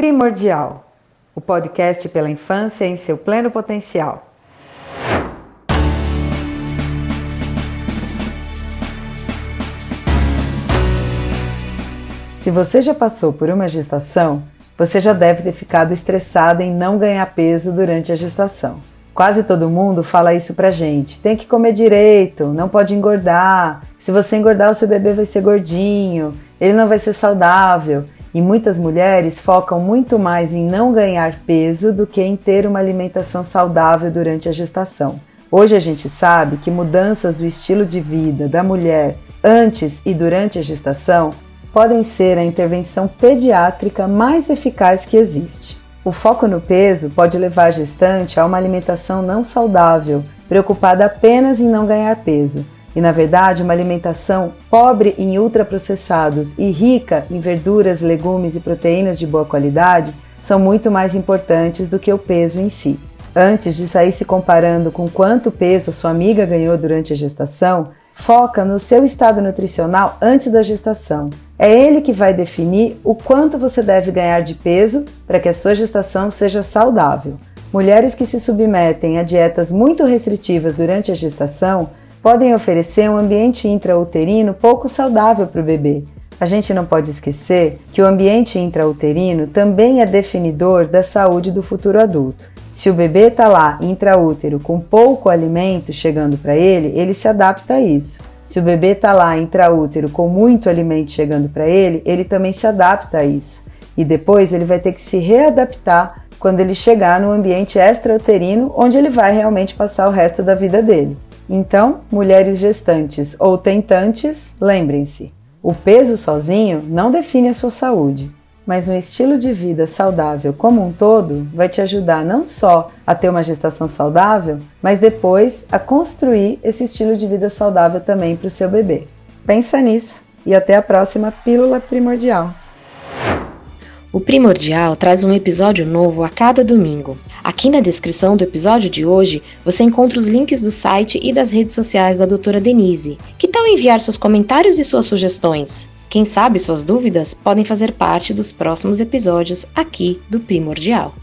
Primordial, o podcast pela infância em seu pleno potencial. Se você já passou por uma gestação, você já deve ter ficado estressada em não ganhar peso durante a gestação. Quase todo mundo fala isso pra gente. Tem que comer direito, não pode engordar. Se você engordar, o seu bebê vai ser gordinho, ele não vai ser saudável. E muitas mulheres focam muito mais em não ganhar peso do que em ter uma alimentação saudável durante a gestação. Hoje a gente sabe que mudanças do estilo de vida da mulher antes e durante a gestação podem ser a intervenção pediátrica mais eficaz que existe. O foco no peso pode levar a gestante a uma alimentação não saudável, preocupada apenas em não ganhar peso, e na verdade uma alimentação pobre em ultraprocessados e rica em verduras, legumes e proteínas de boa qualidade são muito mais importantes do que o peso em si. Antes de sair se comparando com quanto peso sua amiga ganhou durante a gestação, foca no seu estado nutricional antes da gestação. É ele que vai definir o quanto você deve ganhar de peso para que a sua gestação seja saudável. Mulheres que se submetem a dietas muito restritivas durante a gestação podem oferecer um ambiente intrauterino pouco saudável para o bebê. A gente não pode esquecer que o ambiente intrauterino também é definidor da saúde do futuro adulto. Se o bebê está lá intraútero com pouco alimento chegando para ele, ele se adapta a isso. Se o bebê está lá intraútero com muito alimento chegando para ele, ele também se adapta a isso. E depois ele vai ter que se readaptar quando ele chegar no ambiente extrauterino, onde ele vai realmente passar o resto da vida dele. Então, mulheres gestantes ou tentantes, lembrem-se: o peso sozinho não define a sua saúde mas um estilo de vida saudável como um todo vai te ajudar não só a ter uma gestação saudável, mas depois a construir esse estilo de vida saudável também para o seu bebê. Pensa nisso e até a próxima Pílula Primordial. O Primordial traz um episódio novo a cada domingo. Aqui na descrição do episódio de hoje você encontra os links do site e das redes sociais da doutora Denise. Que tal enviar seus comentários e suas sugestões? Quem sabe suas dúvidas podem fazer parte dos próximos episódios aqui do Primordial.